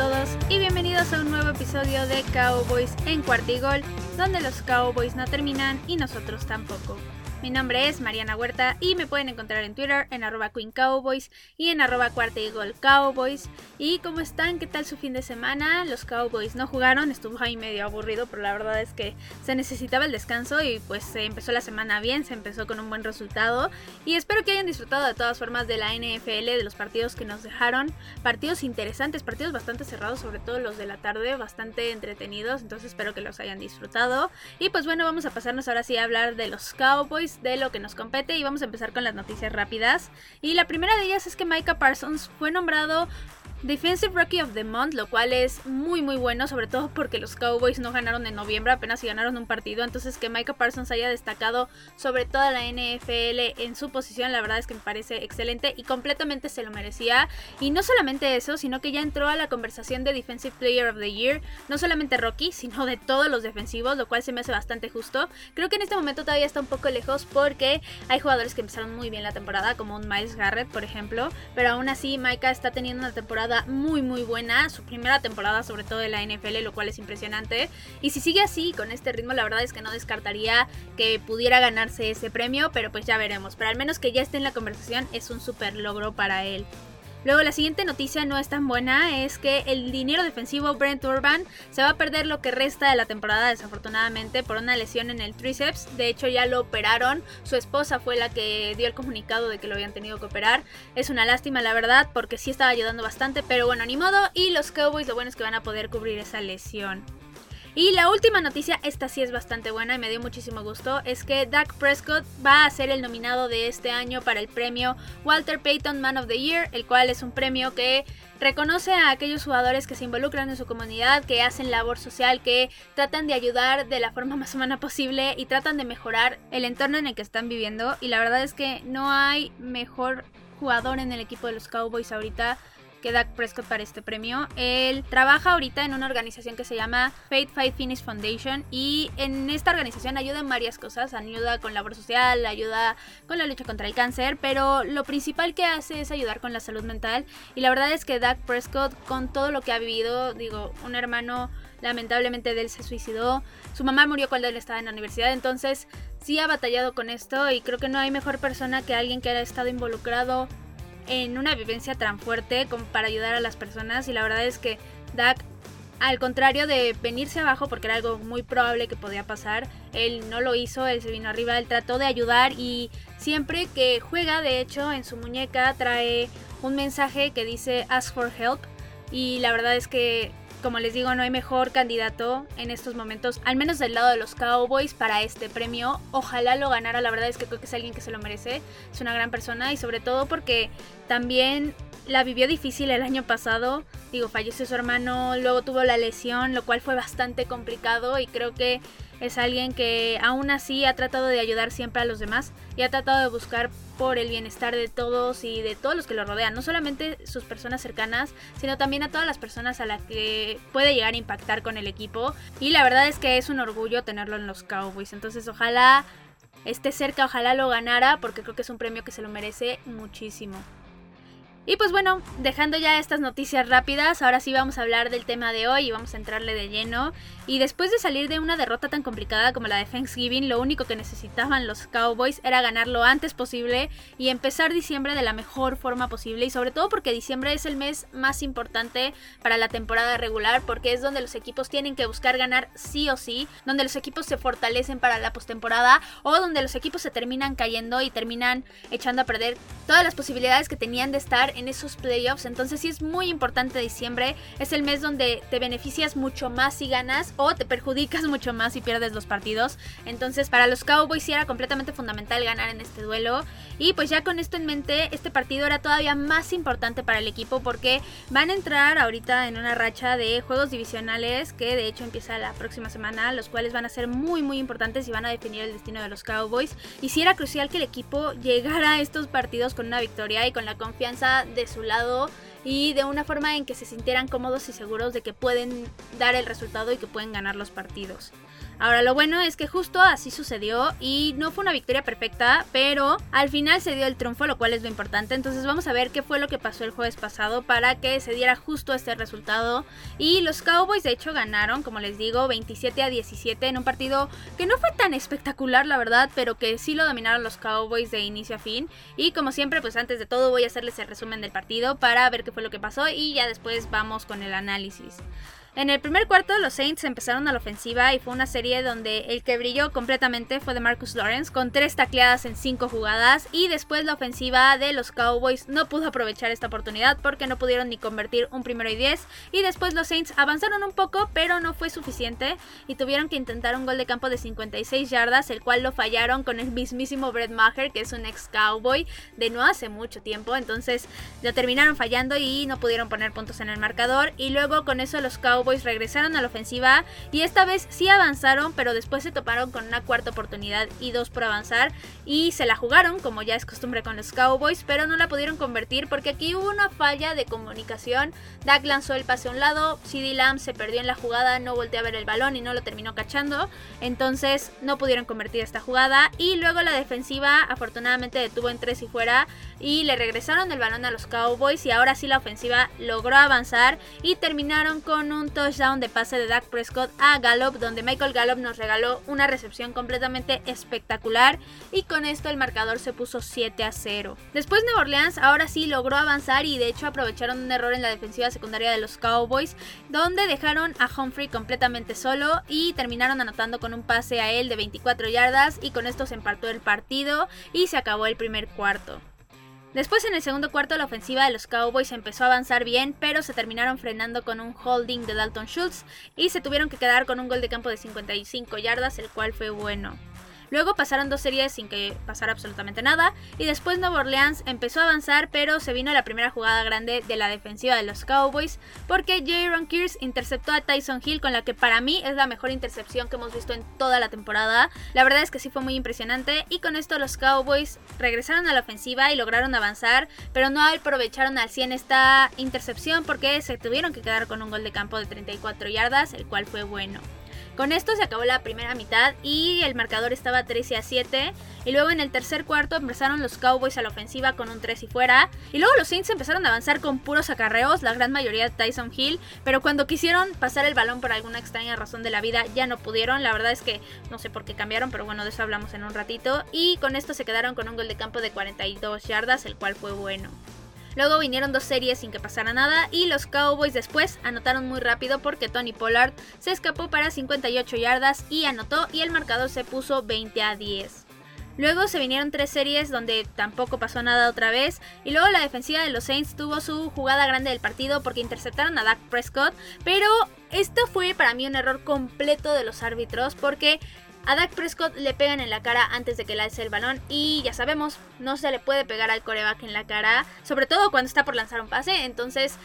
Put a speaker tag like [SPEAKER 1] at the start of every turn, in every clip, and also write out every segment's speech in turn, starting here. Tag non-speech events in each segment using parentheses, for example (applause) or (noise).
[SPEAKER 1] Todos y bienvenidos a un nuevo episodio de Cowboys en Cuartigol, donde los Cowboys no terminan y nosotros tampoco. Mi nombre es Mariana Huerta y me pueden encontrar en Twitter en arroba Queen Cowboys y en arroba Cuarta Cowboys. ¿Y cómo están? ¿Qué tal su fin de semana? Los Cowboys no jugaron, estuvo ahí medio aburrido, pero la verdad es que se necesitaba el descanso y pues se empezó la semana bien, se empezó con un buen resultado. Y espero que hayan disfrutado de todas formas de la NFL, de los partidos que nos dejaron. Partidos interesantes, partidos bastante cerrados, sobre todo los de la tarde, bastante entretenidos. Entonces espero que los hayan disfrutado. Y pues bueno, vamos a pasarnos ahora sí a hablar de los Cowboys de lo que nos compete y vamos a empezar con las noticias rápidas. Y la primera de ellas es que Micah Parsons fue nombrado Defensive Rookie of the Month, lo cual es muy muy bueno, sobre todo porque los Cowboys no ganaron en noviembre, apenas ganaron un partido, entonces que Micah Parsons haya destacado sobre toda la NFL en su posición, la verdad es que me parece excelente y completamente se lo merecía. Y no solamente eso, sino que ya entró a la conversación de Defensive Player of the Year, no solamente Rocky, sino de todos los defensivos, lo cual se me hace bastante justo. Creo que en este momento todavía está un poco lejos porque hay jugadores que empezaron muy bien la temporada, como un Miles Garrett, por ejemplo, pero aún así Micah está teniendo una temporada muy muy buena, su primera temporada sobre todo de la NFL, lo cual es impresionante. Y si sigue así, con este ritmo, la verdad es que no descartaría que pudiera ganarse ese premio, pero pues ya veremos. Pero al menos que ya esté en la conversación es un super logro para él. Luego la siguiente noticia no es tan buena, es que el dinero defensivo Brent Urban se va a perder lo que resta de la temporada desafortunadamente por una lesión en el tríceps. De hecho ya lo operaron, su esposa fue la que dio el comunicado de que lo habían tenido que operar. Es una lástima la verdad porque sí estaba ayudando bastante, pero bueno, ni modo. Y los Cowboys lo bueno es que van a poder cubrir esa lesión. Y la última noticia, esta sí es bastante buena y me dio muchísimo gusto, es que Dak Prescott va a ser el nominado de este año para el premio Walter Payton Man of the Year, el cual es un premio que reconoce a aquellos jugadores que se involucran en su comunidad, que hacen labor social, que tratan de ayudar de la forma más humana posible y tratan de mejorar el entorno en el que están viviendo. Y la verdad es que no hay mejor jugador en el equipo de los Cowboys ahorita que Dak Prescott para este premio. Él trabaja ahorita en una organización que se llama Faith Fight Finish Foundation y en esta organización ayuda en varias cosas, ayuda con labor social, ayuda con la lucha contra el cáncer, pero lo principal que hace es ayudar con la salud mental y la verdad es que Dak Prescott con todo lo que ha vivido, digo, un hermano lamentablemente de él se suicidó, su mamá murió cuando él estaba en la universidad, entonces sí ha batallado con esto y creo que no hay mejor persona que alguien que haya estado involucrado en una vivencia tan fuerte como para ayudar a las personas y la verdad es que Dak al contrario de venirse abajo porque era algo muy probable que podía pasar, él no lo hizo, él se vino arriba, él trató de ayudar y siempre que juega, de hecho, en su muñeca trae un mensaje que dice ask for help y la verdad es que como les digo, no hay mejor candidato en estos momentos, al menos del lado de los Cowboys, para este premio. Ojalá lo ganara, la verdad es que creo que es alguien que se lo merece. Es una gran persona y sobre todo porque también la vivió difícil el año pasado. Digo, falleció su hermano, luego tuvo la lesión, lo cual fue bastante complicado y creo que es alguien que aún así ha tratado de ayudar siempre a los demás y ha tratado de buscar por el bienestar de todos y de todos los que lo rodean, no solamente sus personas cercanas, sino también a todas las personas a las que puede llegar a impactar con el equipo. Y la verdad es que es un orgullo tenerlo en los Cowboys, entonces ojalá esté cerca, ojalá lo ganara, porque creo que es un premio que se lo merece muchísimo. Y pues bueno, dejando ya estas noticias rápidas, ahora sí vamos a hablar del tema de hoy y vamos a entrarle de lleno. Y después de salir de una derrota tan complicada como la de Thanksgiving, lo único que necesitaban los Cowboys era ganar lo antes posible y empezar diciembre de la mejor forma posible. Y sobre todo porque diciembre es el mes más importante para la temporada regular, porque es donde los equipos tienen que buscar ganar sí o sí, donde los equipos se fortalecen para la postemporada o donde los equipos se terminan cayendo y terminan echando a perder todas las posibilidades que tenían de estar en esos playoffs. Entonces sí es muy importante diciembre. Es el mes donde te beneficias mucho más si ganas o te perjudicas (laughs) mucho más si pierdes los partidos. Entonces para los Cowboys sí era completamente fundamental ganar en este duelo. Y pues ya con esto en mente, este partido era todavía más importante para el equipo porque van a entrar ahorita en una racha de juegos divisionales que de hecho empieza la próxima semana, los cuales van a ser muy muy importantes y van a definir el destino de los Cowboys. Y sí era crucial que el equipo llegara a estos partidos con una victoria y con la confianza de su lado y de una forma en que se sintieran cómodos y seguros de que pueden dar el resultado y que pueden ganar los partidos. Ahora lo bueno es que justo así sucedió y no fue una victoria perfecta, pero al final se dio el triunfo, lo cual es lo importante. Entonces vamos a ver qué fue lo que pasó el jueves pasado para que se diera justo este resultado. Y los Cowboys de hecho ganaron, como les digo, 27 a 17 en un partido que no fue tan espectacular, la verdad, pero que sí lo dominaron los Cowboys de inicio a fin. Y como siempre, pues antes de todo voy a hacerles el resumen del partido para ver qué fue lo que pasó y ya después vamos con el análisis. En el primer cuarto los Saints empezaron a la ofensiva y fue una serie donde el que brilló completamente fue de Marcus Lawrence con tres tacleadas en cinco jugadas y después la ofensiva de los Cowboys no pudo aprovechar esta oportunidad porque no pudieron ni convertir un primero y diez y después los Saints avanzaron un poco pero no fue suficiente y tuvieron que intentar un gol de campo de 56 yardas el cual lo fallaron con el mismísimo Brett Maher que es un ex Cowboy de no hace mucho tiempo entonces lo terminaron fallando y no pudieron poner puntos en el marcador y luego con eso los Cowboys Cowboys regresaron a la ofensiva y esta vez sí avanzaron, pero después se toparon con una cuarta oportunidad y dos por avanzar y se la jugaron, como ya es costumbre con los Cowboys, pero no la pudieron convertir porque aquí hubo una falla de comunicación. Dak lanzó el pase a un lado, CD Lamb se perdió en la jugada, no volteó a ver el balón y no lo terminó cachando, entonces no pudieron convertir esta jugada y luego la defensiva afortunadamente detuvo en tres y fuera y le regresaron el balón a los Cowboys y ahora sí la ofensiva logró avanzar y terminaron con un touchdown de pase de Dak Prescott a Gallup, donde Michael Gallup nos regaló una recepción completamente espectacular y con esto el marcador se puso 7 a 0. Después Nueva Orleans ahora sí logró avanzar y de hecho aprovecharon un error en la defensiva secundaria de los Cowboys, donde dejaron a Humphrey completamente solo y terminaron anotando con un pase a él de 24 yardas y con esto se empató el partido y se acabó el primer cuarto. Después en el segundo cuarto la ofensiva de los Cowboys empezó a avanzar bien, pero se terminaron frenando con un holding de Dalton Schultz y se tuvieron que quedar con un gol de campo de 55 yardas, el cual fue bueno. Luego pasaron dos series sin que pasara absolutamente nada. Y después Nueva Orleans empezó a avanzar, pero se vino la primera jugada grande de la defensiva de los Cowboys. Porque Jaron Kears interceptó a Tyson Hill, con la que para mí es la mejor intercepción que hemos visto en toda la temporada. La verdad es que sí fue muy impresionante. Y con esto los Cowboys regresaron a la ofensiva y lograron avanzar. Pero no aprovecharon al 100 esta intercepción porque se tuvieron que quedar con un gol de campo de 34 yardas, el cual fue bueno. Con esto se acabó la primera mitad y el marcador estaba 13 a 7. Y luego en el tercer cuarto empezaron los Cowboys a la ofensiva con un 3 y fuera. Y luego los Saints empezaron a avanzar con puros acarreos, la gran mayoría de Tyson Hill. Pero cuando quisieron pasar el balón por alguna extraña razón de la vida ya no pudieron. La verdad es que no sé por qué cambiaron, pero bueno, de eso hablamos en un ratito. Y con esto se quedaron con un gol de campo de 42 yardas, el cual fue bueno. Luego vinieron dos series sin que pasara nada y los Cowboys después anotaron muy rápido porque Tony Pollard se escapó para 58 yardas y anotó y el marcador se puso 20 a 10. Luego se vinieron tres series donde tampoco pasó nada otra vez. Y luego la defensiva de los Saints tuvo su jugada grande del partido porque interceptaron a Dak Prescott. Pero esto fue para mí un error completo de los árbitros porque a Dak Prescott le pegan en la cara antes de que lance el balón y ya sabemos, no se le puede pegar al coreback en la cara, sobre todo cuando está por lanzar un pase, entonces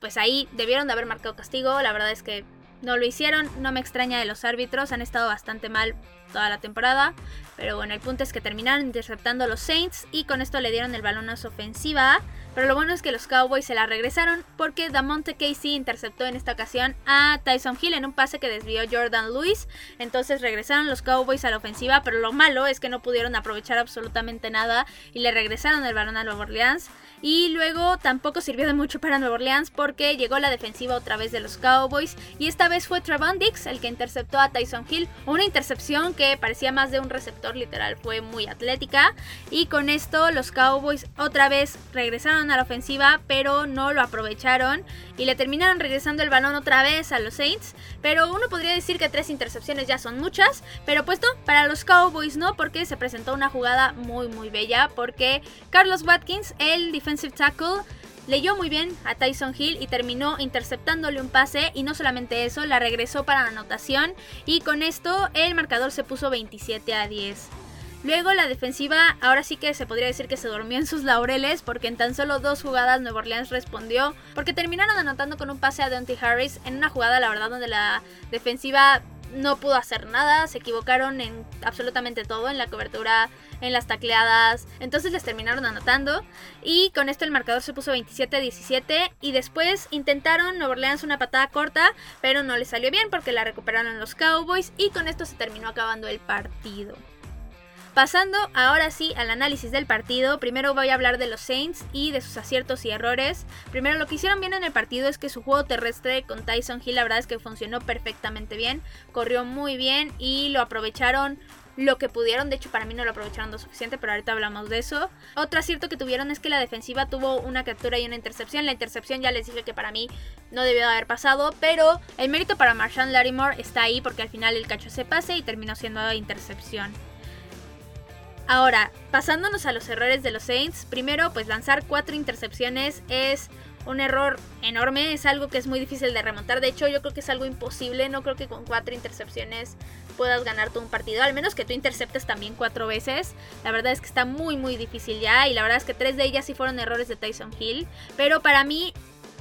[SPEAKER 1] pues ahí debieron de haber marcado castigo, la verdad es que no lo hicieron, no me extraña de los árbitros, han estado bastante mal toda la temporada. Pero bueno, el punto es que terminaron interceptando a los Saints y con esto le dieron el balón a su ofensiva. Pero lo bueno es que los Cowboys se la regresaron porque Damonte Casey interceptó en esta ocasión a Tyson Hill en un pase que desvió Jordan Lewis. Entonces regresaron los Cowboys a la ofensiva, pero lo malo es que no pudieron aprovechar absolutamente nada y le regresaron el balón a Nueva Orleans. Y luego tampoco sirvió de mucho para Nueva Orleans porque llegó la defensiva otra vez de los Cowboys. Y esta vez fue Trevon Dix el que interceptó a Tyson Hill. Una intercepción que parecía más de un receptor literal, fue muy atlética. Y con esto los Cowboys otra vez regresaron a la ofensiva, pero no lo aprovecharon. Y le terminaron regresando el balón otra vez a los Saints. Pero uno podría decir que tres intercepciones ya son muchas. Pero puesto para los Cowboys no, porque se presentó una jugada muy muy bella. Porque Carlos Watkins, el defensor tackle leyó muy bien a Tyson Hill y terminó interceptándole un pase y no solamente eso, la regresó para la anotación y con esto el marcador se puso 27 a 10. Luego la defensiva ahora sí que se podría decir que se durmió en sus laureles porque en tan solo dos jugadas Nueva Orleans respondió porque terminaron anotando con un pase a Dante Harris en una jugada la verdad donde la defensiva no pudo hacer nada, se equivocaron en absolutamente todo, en la cobertura, en las tacleadas, entonces les terminaron anotando y con esto el marcador se puso 27-17 y después intentaron Nueva Orleans una patada corta, pero no les salió bien porque la recuperaron los Cowboys y con esto se terminó acabando el partido. Pasando ahora sí al análisis del partido, primero voy a hablar de los Saints y de sus aciertos y errores. Primero lo que hicieron bien en el partido es que su juego terrestre con Tyson Hill la verdad es que funcionó perfectamente bien, corrió muy bien y lo aprovecharon lo que pudieron. De hecho, para mí no lo aprovecharon lo suficiente, pero ahorita hablamos de eso. Otro acierto que tuvieron es que la defensiva tuvo una captura y una intercepción. La intercepción ya les dije que para mí no debió haber pasado, pero el mérito para Marshawn Larimore está ahí porque al final el cacho se pase y terminó siendo intercepción. Ahora, pasándonos a los errores de los Saints, primero pues lanzar cuatro intercepciones es un error enorme, es algo que es muy difícil de remontar, de hecho yo creo que es algo imposible, no creo que con cuatro intercepciones puedas ganar todo un partido, al menos que tú interceptes también cuatro veces, la verdad es que está muy muy difícil ya y la verdad es que tres de ellas sí fueron errores de Tyson Hill, pero para mí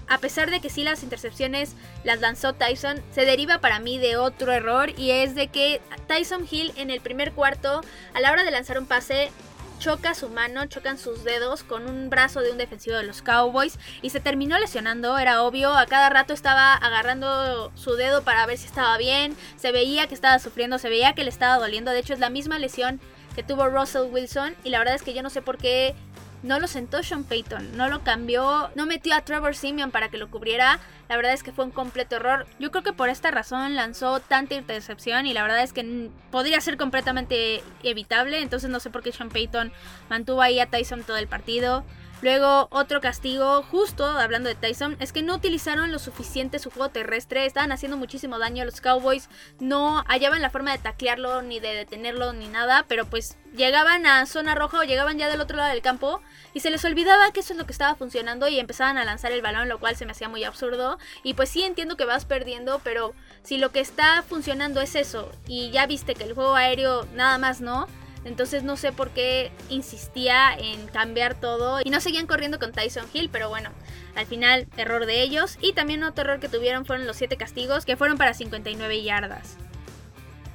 [SPEAKER 1] a pesar de que sí las intercepciones las lanzó Tyson, se deriva para mí de otro error y es de que Tyson Hill en el primer cuarto, a la hora de lanzar un pase, choca su mano, chocan sus dedos con un brazo de un defensivo de los Cowboys y se terminó lesionando, era obvio, a cada rato estaba agarrando su dedo para ver si estaba bien, se veía que estaba sufriendo, se veía que le estaba doliendo, de hecho es la misma lesión que tuvo Russell Wilson y la verdad es que yo no sé por qué no lo sentó Sean Payton, no lo cambió, no metió a Trevor Simeon para que lo cubriera. La verdad es que fue un completo error. Yo creo que por esta razón lanzó tanta intercepción y la verdad es que podría ser completamente evitable. Entonces no sé por qué Sean Payton mantuvo ahí a Tyson todo el partido. Luego, otro castigo, justo hablando de Tyson, es que no utilizaron lo suficiente su juego terrestre. Estaban haciendo muchísimo daño a los Cowboys. No hallaban la forma de taclearlo, ni de detenerlo, ni nada. Pero pues llegaban a zona roja o llegaban ya del otro lado del campo. Y se les olvidaba que eso es lo que estaba funcionando. Y empezaban a lanzar el balón, lo cual se me hacía muy absurdo. Y pues sí entiendo que vas perdiendo, pero si lo que está funcionando es eso. Y ya viste que el juego aéreo nada más no entonces no sé por qué insistía en cambiar todo y no seguían corriendo con Tyson Hill, pero bueno, al final error de ellos. Y también otro error que tuvieron fueron los 7 castigos que fueron para 59 yardas.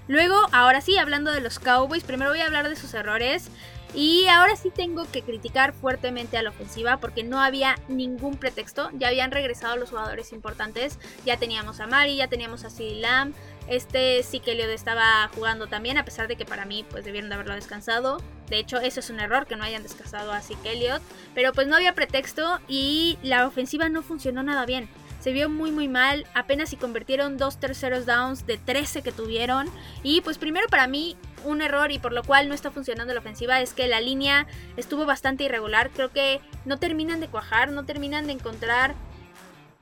[SPEAKER 1] Luego, ahora sí, hablando de los Cowboys, primero voy a hablar de sus errores. Y ahora sí tengo que criticar fuertemente a la ofensiva porque no había ningún pretexto. Ya habían regresado los jugadores importantes. Ya teníamos a Mari, ya teníamos a CD Lamb, este sí que Elliot estaba jugando también, a pesar de que para mí pues debieron de haberlo descansado. De hecho, eso es un error que no hayan descansado a Zeke Elliott. Pero pues no había pretexto y la ofensiva no funcionó nada bien. Se vio muy muy mal, apenas si convirtieron dos terceros downs de 13 que tuvieron. Y pues primero para mí un error y por lo cual no está funcionando la ofensiva es que la línea estuvo bastante irregular. Creo que no terminan de cuajar, no terminan de encontrar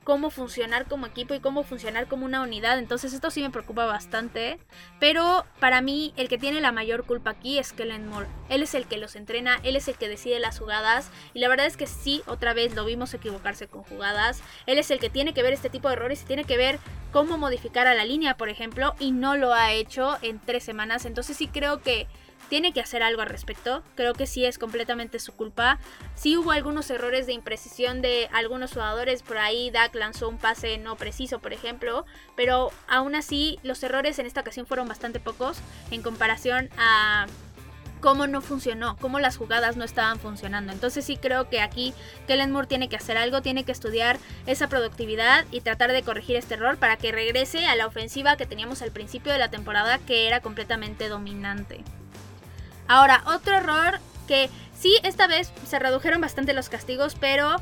[SPEAKER 1] cómo funcionar como equipo y cómo funcionar como una unidad. Entonces esto sí me preocupa bastante. Pero para mí el que tiene la mayor culpa aquí es Kellen Moore. Él es el que los entrena, él es el que decide las jugadas. Y la verdad es que sí, otra vez lo vimos equivocarse con jugadas. Él es el que tiene que ver este tipo de errores y tiene que ver cómo modificar a la línea, por ejemplo. Y no lo ha hecho en tres semanas. Entonces sí creo que tiene que hacer algo al respecto. Creo que sí es completamente su culpa. Sí hubo algunos errores de imprecisión de algunos jugadores. Por ahí Dak lanzó un pase no preciso, por ejemplo. Pero aún así los errores en esta ocasión fueron bastante pocos en comparación a cómo no funcionó, cómo las jugadas no estaban funcionando. Entonces sí creo que aquí Kellen Moore tiene que hacer algo, tiene que estudiar esa productividad y tratar de corregir este error para que regrese a la ofensiva que teníamos al principio de la temporada que era completamente dominante. Ahora, otro error que sí, esta vez se redujeron bastante los castigos, pero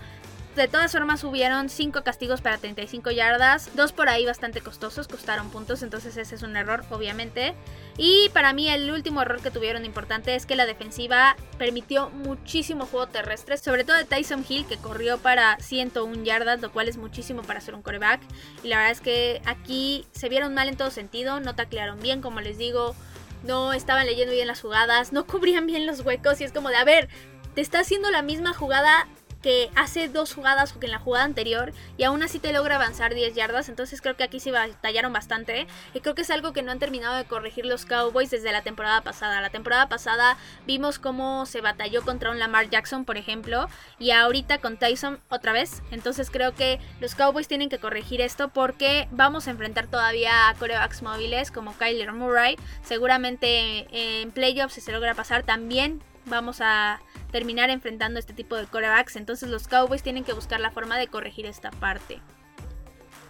[SPEAKER 1] de todas formas hubieron 5 castigos para 35 yardas, dos por ahí bastante costosos, costaron puntos, entonces ese es un error obviamente. Y para mí el último error que tuvieron importante es que la defensiva permitió muchísimo juego terrestre, sobre todo de Tyson Hill que corrió para 101 yardas, lo cual es muchísimo para ser un coreback. Y la verdad es que aquí se vieron mal en todo sentido, no taclearon bien, como les digo, no estaban leyendo bien las jugadas, no cubrían bien los huecos y es como de, a ver, te está haciendo la misma jugada que hace dos jugadas o que en la jugada anterior y aún así te logra avanzar 10 yardas. Entonces creo que aquí sí batallaron bastante. Y creo que es algo que no han terminado de corregir los Cowboys desde la temporada pasada. La temporada pasada vimos cómo se batalló contra un Lamar Jackson, por ejemplo. Y ahorita con Tyson otra vez. Entonces creo que los Cowboys tienen que corregir esto porque vamos a enfrentar todavía a corebacks móviles como Kyler Murray. Seguramente en playoffs si se logra pasar también vamos a terminar enfrentando este tipo de corebacks. Entonces los Cowboys tienen que buscar la forma de corregir esta parte.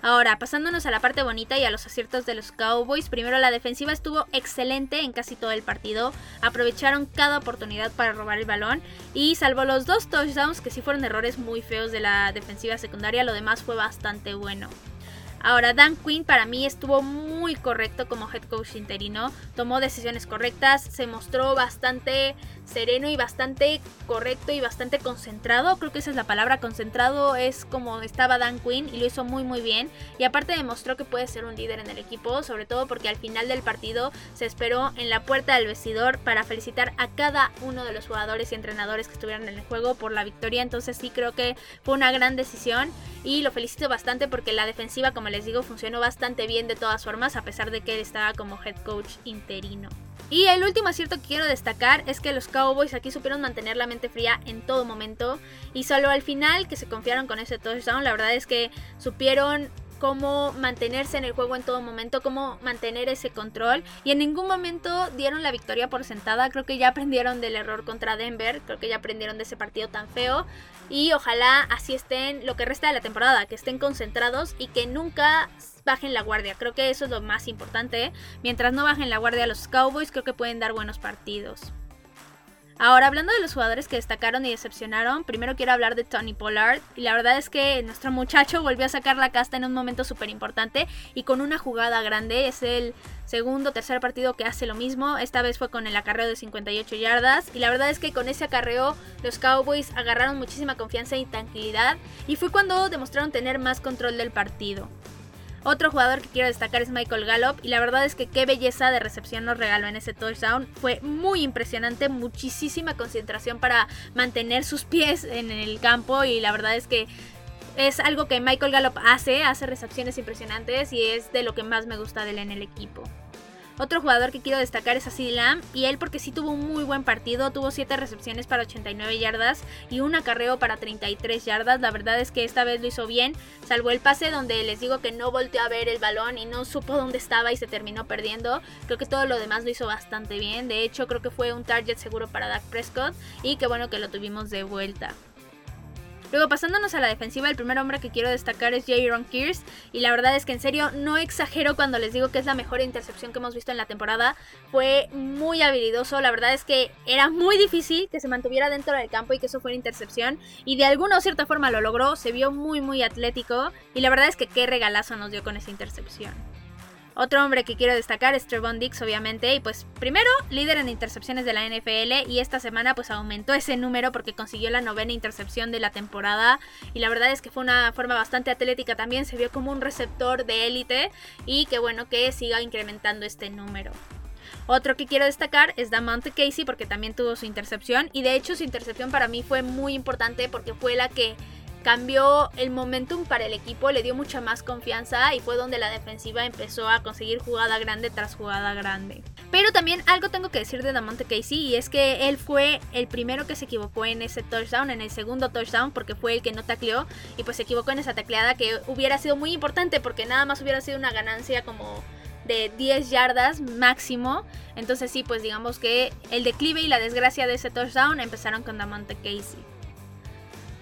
[SPEAKER 1] Ahora, pasándonos a la parte bonita y a los aciertos de los Cowboys, primero la defensiva estuvo excelente en casi todo el partido, aprovecharon cada oportunidad para robar el balón y salvo los dos touchdowns que sí fueron errores muy feos de la defensiva secundaria, lo demás fue bastante bueno. Ahora, Dan Quinn para mí estuvo muy correcto como head coach interino, tomó decisiones correctas, se mostró bastante sereno y bastante correcto y bastante concentrado. Creo que esa es la palabra, concentrado es como estaba Dan Quinn y lo hizo muy muy bien. Y aparte demostró que puede ser un líder en el equipo, sobre todo porque al final del partido se esperó en la puerta del vestidor para felicitar a cada uno de los jugadores y entrenadores que estuvieron en el juego por la victoria. Entonces sí creo que fue una gran decisión y lo felicito bastante porque la defensiva, como les digo, funcionó bastante bien de todas formas a pesar de que él estaba como head coach interino. Y el último acierto que quiero destacar es que los Cowboys aquí supieron mantener la mente fría en todo momento y solo al final que se confiaron con ese touchdown, la verdad es que supieron cómo mantenerse en el juego en todo momento, cómo mantener ese control y en ningún momento dieron la victoria por sentada, creo que ya aprendieron del error contra Denver, creo que ya aprendieron de ese partido tan feo y ojalá así estén lo que resta de la temporada, que estén concentrados y que nunca bajen la guardia. Creo que eso es lo más importante. Mientras no bajen la guardia los Cowboys, creo que pueden dar buenos partidos. Ahora, hablando de los jugadores que destacaron y decepcionaron, primero quiero hablar de Tony Pollard. Y la verdad es que nuestro muchacho volvió a sacar la casta en un momento súper importante y con una jugada grande. Es el segundo tercer partido que hace lo mismo. Esta vez fue con el acarreo de 58 yardas. Y la verdad es que con ese acarreo los Cowboys agarraron muchísima confianza y tranquilidad. Y fue cuando demostraron tener más control del partido. Otro jugador que quiero destacar es Michael Gallup y la verdad es que qué belleza de recepción nos regaló en ese touchdown. Fue muy impresionante, muchísima concentración para mantener sus pies en el campo y la verdad es que es algo que Michael Gallup hace, hace recepciones impresionantes y es de lo que más me gusta de él en el equipo. Otro jugador que quiero destacar es Asid Lamb y él porque sí tuvo un muy buen partido, tuvo 7 recepciones para 89 yardas y un acarreo para 33 yardas. La verdad es que esta vez lo hizo bien, salvo el pase donde les digo que no volteó a ver el balón y no supo dónde estaba y se terminó perdiendo. Creo que todo lo demás lo hizo bastante bien. De hecho, creo que fue un target seguro para Dak Prescott y qué bueno que lo tuvimos de vuelta. Luego pasándonos a la defensiva, el primer hombre que quiero destacar es Jaron Kears y la verdad es que en serio no exagero cuando les digo que es la mejor intercepción que hemos visto en la temporada. Fue muy habilidoso, la verdad es que era muy difícil que se mantuviera dentro del campo y que eso fuera intercepción y de alguna o cierta forma lo logró, se vio muy muy atlético y la verdad es que qué regalazo nos dio con esa intercepción. Otro hombre que quiero destacar es Trevon Dix, obviamente, y pues primero líder en intercepciones de la NFL y esta semana pues aumentó ese número porque consiguió la novena intercepción de la temporada y la verdad es que fue una forma bastante atlética también, se vio como un receptor de élite y que bueno que siga incrementando este número. Otro que quiero destacar es Damante Casey porque también tuvo su intercepción y de hecho su intercepción para mí fue muy importante porque fue la que cambió el momentum para el equipo, le dio mucha más confianza y fue donde la defensiva empezó a conseguir jugada grande tras jugada grande. Pero también algo tengo que decir de Damonte Casey y es que él fue el primero que se equivocó en ese touchdown, en el segundo touchdown, porque fue el que no tacleó y pues se equivocó en esa tacleada que hubiera sido muy importante porque nada más hubiera sido una ganancia como de 10 yardas máximo. Entonces sí, pues digamos que el declive y la desgracia de ese touchdown empezaron con Damonte Casey.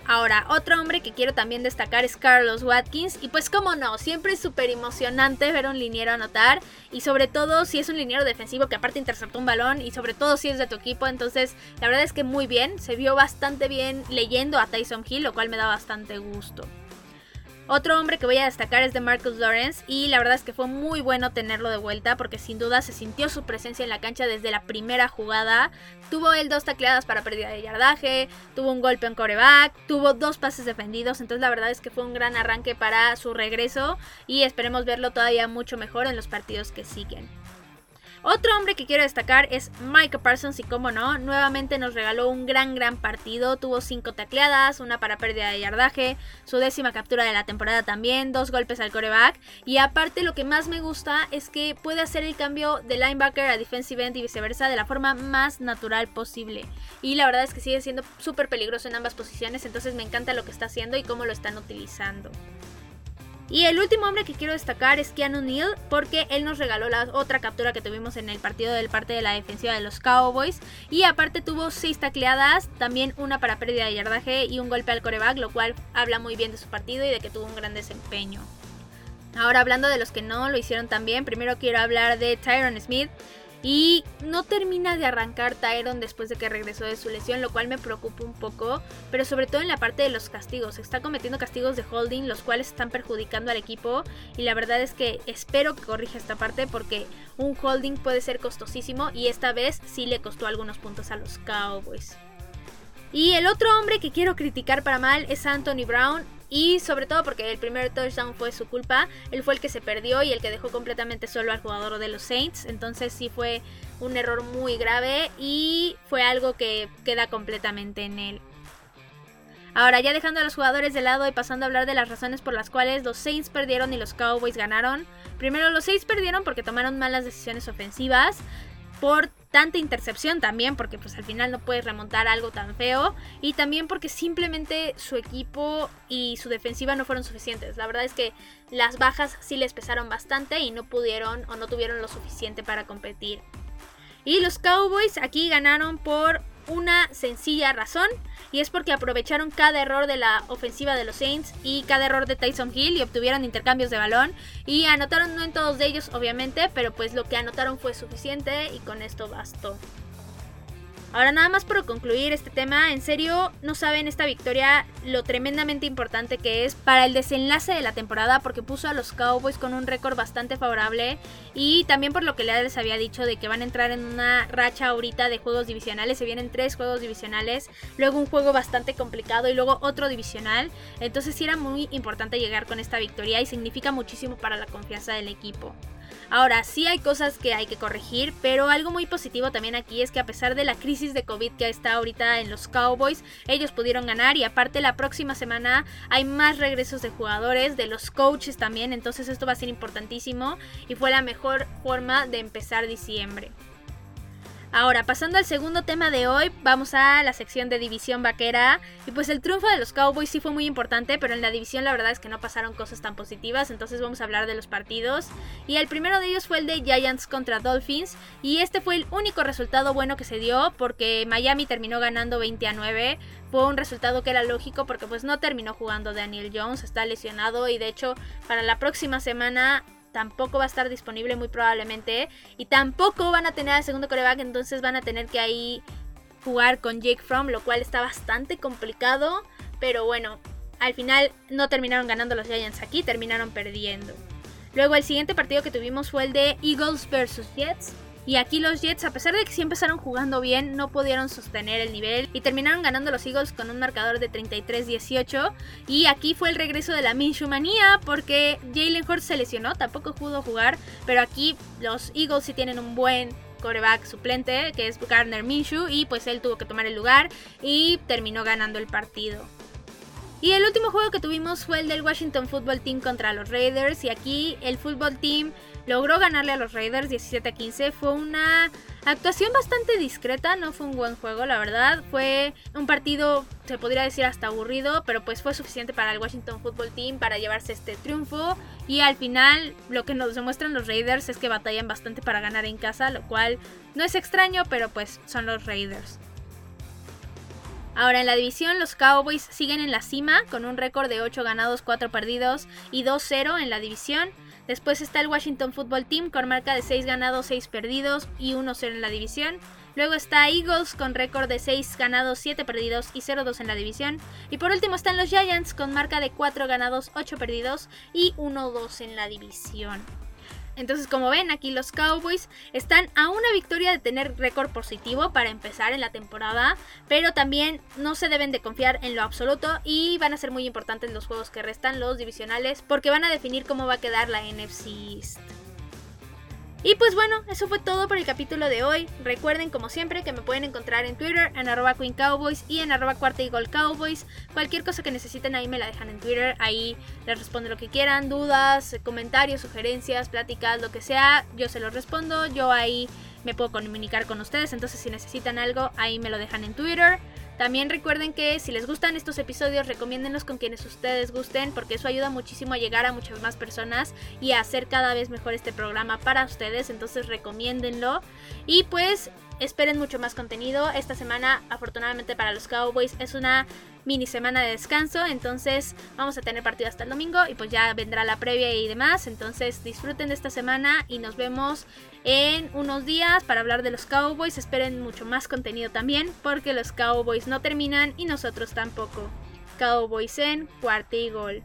[SPEAKER 1] Ahora, otro hombre que quiero también destacar es Carlos Watkins. Y pues como no, siempre es súper emocionante ver un liniero anotar. Y sobre todo si es un liniero defensivo que aparte interceptó un balón. Y sobre todo si es de tu equipo. Entonces, la verdad es que muy bien. Se vio bastante bien leyendo a Tyson Hill, lo cual me da bastante gusto. Otro hombre que voy a destacar es de Marcus Lawrence y la verdad es que fue muy bueno tenerlo de vuelta porque sin duda se sintió su presencia en la cancha desde la primera jugada. Tuvo él dos tacleadas para pérdida de yardaje, tuvo un golpe en coreback, tuvo dos pases defendidos, entonces la verdad es que fue un gran arranque para su regreso y esperemos verlo todavía mucho mejor en los partidos que siguen. Otro hombre que quiero destacar es Micah Parsons y como no, nuevamente nos regaló un gran gran partido, tuvo 5 tacleadas, una para pérdida de yardaje, su décima captura de la temporada también, dos golpes al coreback. Y aparte lo que más me gusta es que puede hacer el cambio de linebacker a defensive end y viceversa de la forma más natural posible. Y la verdad es que sigue siendo súper peligroso en ambas posiciones, entonces me encanta lo que está haciendo y cómo lo están utilizando. Y el último hombre que quiero destacar es Keanu Neal, porque él nos regaló la otra captura que tuvimos en el partido del parte de la defensiva de los Cowboys. Y aparte tuvo 6 tacleadas, también una para pérdida de yardaje y un golpe al coreback, lo cual habla muy bien de su partido y de que tuvo un gran desempeño. Ahora hablando de los que no lo hicieron tan bien, primero quiero hablar de Tyron Smith. Y no termina de arrancar Tyron después de que regresó de su lesión, lo cual me preocupa un poco, pero sobre todo en la parte de los castigos. Está cometiendo castigos de holding, los cuales están perjudicando al equipo. Y la verdad es que espero que corrija esta parte porque un holding puede ser costosísimo y esta vez sí le costó algunos puntos a los Cowboys. Y el otro hombre que quiero criticar para mal es Anthony Brown. Y sobre todo porque el primer touchdown fue su culpa. Él fue el que se perdió y el que dejó completamente solo al jugador de los Saints. Entonces sí fue un error muy grave y fue algo que queda completamente en él. Ahora ya dejando a los jugadores de lado y pasando a hablar de las razones por las cuales los Saints perdieron y los Cowboys ganaron. Primero los Saints perdieron porque tomaron malas decisiones ofensivas por tanta intercepción también, porque pues al final no puedes remontar algo tan feo. Y también porque simplemente su equipo y su defensiva no fueron suficientes. La verdad es que las bajas sí les pesaron bastante y no pudieron o no tuvieron lo suficiente para competir. Y los Cowboys aquí ganaron por una sencilla razón y es porque aprovecharon cada error de la ofensiva de los Saints y cada error de Tyson Hill y obtuvieron intercambios de balón y anotaron no en todos de ellos obviamente, pero pues lo que anotaron fue suficiente y con esto bastó. Ahora nada más por concluir este tema, en serio no saben esta victoria lo tremendamente importante que es para el desenlace de la temporada porque puso a los Cowboys con un récord bastante favorable y también por lo que les había dicho de que van a entrar en una racha ahorita de juegos divisionales, se vienen tres juegos divisionales, luego un juego bastante complicado y luego otro divisional, entonces sí era muy importante llegar con esta victoria y significa muchísimo para la confianza del equipo. Ahora, sí hay cosas que hay que corregir, pero algo muy positivo también aquí es que a pesar de la crisis de COVID que está ahorita en los Cowboys, ellos pudieron ganar y aparte la próxima semana hay más regresos de jugadores, de los coaches también, entonces esto va a ser importantísimo y fue la mejor forma de empezar diciembre. Ahora, pasando al segundo tema de hoy, vamos a la sección de división vaquera. Y pues el triunfo de los Cowboys sí fue muy importante, pero en la división la verdad es que no pasaron cosas tan positivas, entonces vamos a hablar de los partidos. Y el primero de ellos fue el de Giants contra Dolphins, y este fue el único resultado bueno que se dio, porque Miami terminó ganando 20 a 9. Fue un resultado que era lógico porque pues no terminó jugando Daniel Jones, está lesionado y de hecho para la próxima semana tampoco va a estar disponible muy probablemente. Y tampoco van a tener al segundo coreback, entonces van a tener que ahí jugar con Jake Fromm, lo cual está bastante complicado. Pero bueno, al final no terminaron ganando los Giants aquí, terminaron perdiendo. Luego el siguiente partido que tuvimos fue el de Eagles versus Jets. Y aquí los Jets, a pesar de que sí empezaron jugando bien, no pudieron sostener el nivel y terminaron ganando los Eagles con un marcador de 33-18. Y aquí fue el regreso de la Minshew manía porque Jalen Hurts se lesionó, tampoco pudo jugar, pero aquí los Eagles sí tienen un buen coreback suplente que es Gardner Minshew y pues él tuvo que tomar el lugar y terminó ganando el partido. Y el último juego que tuvimos fue el del Washington Football Team contra los Raiders y aquí el Football Team logró ganarle a los Raiders 17 a 15. Fue una actuación bastante discreta, no fue un buen juego, la verdad. Fue un partido, se podría decir hasta aburrido, pero pues fue suficiente para el Washington Football Team para llevarse este triunfo. Y al final, lo que nos demuestran los Raiders es que batallan bastante para ganar en casa, lo cual no es extraño, pero pues son los Raiders. Ahora en la división los Cowboys siguen en la cima con un récord de 8 ganados, 4 perdidos y 2-0 en la división. Después está el Washington Football Team con marca de 6 ganados, 6 perdidos y 1-0 en la división. Luego está Eagles con récord de 6 ganados, 7 perdidos y 0-2 en la división. Y por último están los Giants con marca de 4 ganados, 8 perdidos y 1-2 en la división. Entonces, como ven, aquí los Cowboys están a una victoria de tener récord positivo para empezar en la temporada, pero también no se deben de confiar en lo absoluto y van a ser muy importantes los juegos que restan, los divisionales, porque van a definir cómo va a quedar la NFC East. Y pues bueno, eso fue todo por el capítulo de hoy. Recuerden, como siempre, que me pueden encontrar en Twitter, en arroba Queen Cowboys y en arroba Cuarta y Cowboys. Cualquier cosa que necesiten ahí me la dejan en Twitter. Ahí les respondo lo que quieran, dudas, comentarios, sugerencias, pláticas, lo que sea. Yo se los respondo. Yo ahí me puedo comunicar con ustedes. Entonces, si necesitan algo, ahí me lo dejan en Twitter. También recuerden que si les gustan estos episodios, recomiéndenlos con quienes ustedes gusten, porque eso ayuda muchísimo a llegar a muchas más personas y a hacer cada vez mejor este programa para ustedes. Entonces recomiéndenlo. Y pues esperen mucho más contenido. Esta semana, afortunadamente para los Cowboys, es una mini semana de descanso. Entonces vamos a tener partido hasta el domingo y pues ya vendrá la previa y demás. Entonces disfruten de esta semana y nos vemos en unos días para hablar de los Cowboys. Esperen mucho más contenido también porque los Cowboys no terminan y nosotros tampoco. Cowboys en cuarto y gol.